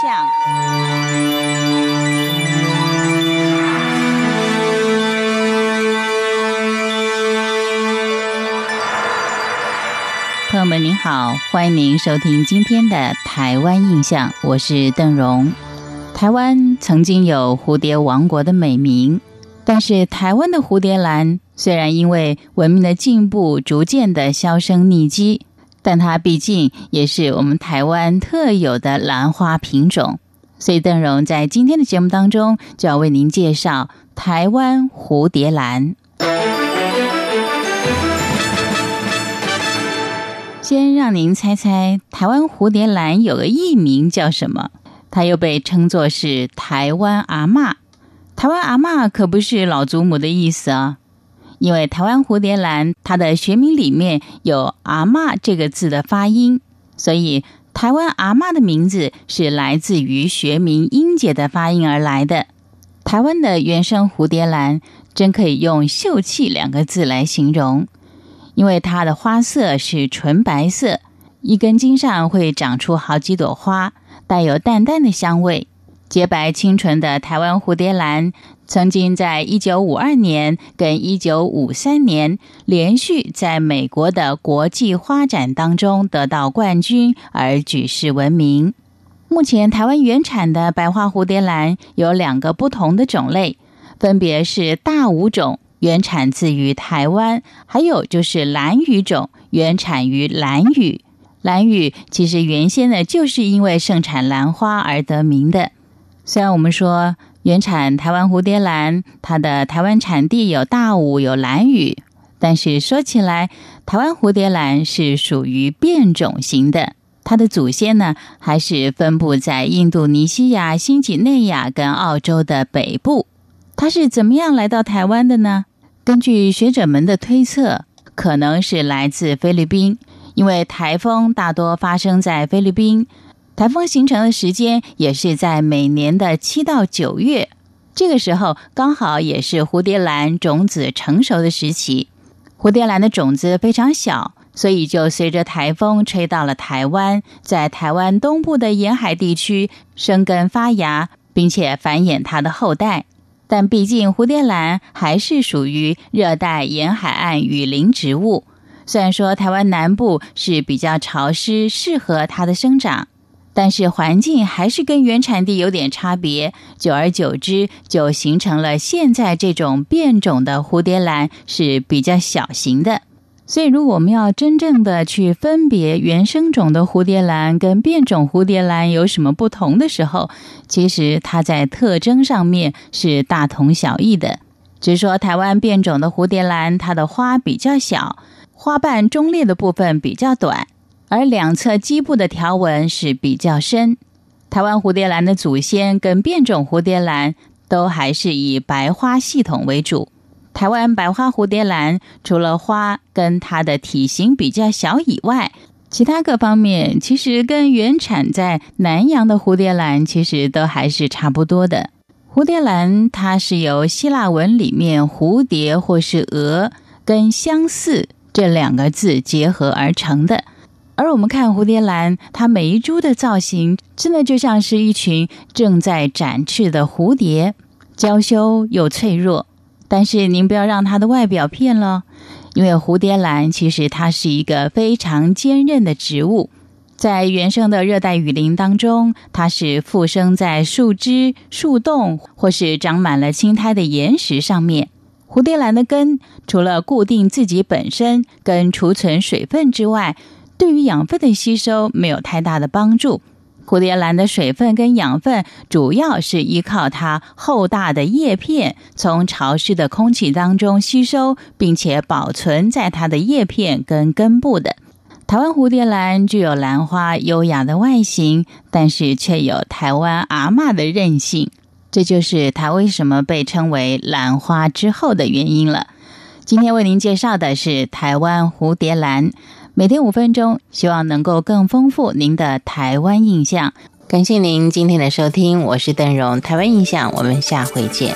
象。朋友们您好，欢迎您收听今天的《台湾印象》，我是邓荣。台湾曾经有蝴蝶王国的美名，但是台湾的蝴蝶兰虽然因为文明的进步逐渐的销声匿迹，但它毕竟也是我们台湾特有的兰花品种。所以邓荣在今天的节目当中就要为您介绍台湾蝴蝶兰。先让您猜猜，台湾蝴蝶兰有个艺名叫什么？它又被称作是台湾阿嬷。台湾阿嬷可不是老祖母的意思啊，因为台湾蝴蝶兰它的学名里面有“阿嬷”这个字的发音，所以台湾阿嬷的名字是来自于学名音节的发音而来的。台湾的原生蝴蝶兰真可以用“秀气”两个字来形容。因为它的花色是纯白色，一根茎上会长出好几朵花，带有淡淡的香味。洁白清纯的台湾蝴蝶兰，曾经在一九五二年跟一九五三年连续在美国的国际花展当中得到冠军，而举世闻名。目前台湾原产的白花蝴蝶兰有两个不同的种类，分别是大五种。原产自于台湾，还有就是蓝屿种，原产于兰屿。兰屿其实原先呢，就是因为盛产兰花而得名的。虽然我们说原产台湾蝴蝶兰，它的台湾产地有大武有兰屿，但是说起来，台湾蝴蝶兰是属于变种型的，它的祖先呢，还是分布在印度尼西亚、新几内亚跟澳洲的北部。它是怎么样来到台湾的呢？根据学者们的推测，可能是来自菲律宾，因为台风大多发生在菲律宾，台风形成的时间也是在每年的七到九月，这个时候刚好也是蝴蝶兰种子成熟的时期。蝴蝶兰的种子非常小，所以就随着台风吹到了台湾，在台湾东部的沿海地区生根发芽，并且繁衍它的后代。但毕竟蝴蝶兰还是属于热带沿海岸雨林植物，虽然说台湾南部是比较潮湿，适合它的生长，但是环境还是跟原产地有点差别。久而久之，就形成了现在这种变种的蝴蝶兰是比较小型的。所以，如果我们要真正的去分别原生种的蝴蝶兰跟变种蝴蝶兰有什么不同的时候，其实它在特征上面是大同小异的。只是说，台湾变种的蝴蝶兰，它的花比较小，花瓣中裂的部分比较短，而两侧基部的条纹是比较深。台湾蝴蝶兰的祖先跟变种蝴蝶兰都还是以白花系统为主。台湾白花蝴蝶兰除了花跟它的体型比较小以外，其他各方面其实跟原产在南洋的蝴蝶兰其实都还是差不多的。蝴蝶兰它是由希腊文里面蝴蝶或是蛾跟相似这两个字结合而成的。而我们看蝴蝶兰，它每一株的造型真的就像是一群正在展翅的蝴蝶，娇羞又脆弱。但是您不要让它的外表骗了，因为蝴蝶兰其实它是一个非常坚韧的植物，在原生的热带雨林当中，它是附生在树枝、树洞或是长满了青苔的岩石上面。蝴蝶兰的根除了固定自己本身跟储存水分之外，对于养分的吸收没有太大的帮助。蝴蝶兰的水分跟养分主要是依靠它厚大的叶片从潮湿的空气当中吸收，并且保存在它的叶片跟根部的。台湾蝴蝶兰具有兰花优雅的外形，但是却有台湾阿嬷的韧性，这就是它为什么被称为兰花之后的原因了。今天为您介绍的是台湾蝴蝶兰。每天五分钟，希望能够更丰富您的台湾印象。感谢您今天的收听，我是邓荣，台湾印象，我们下回见。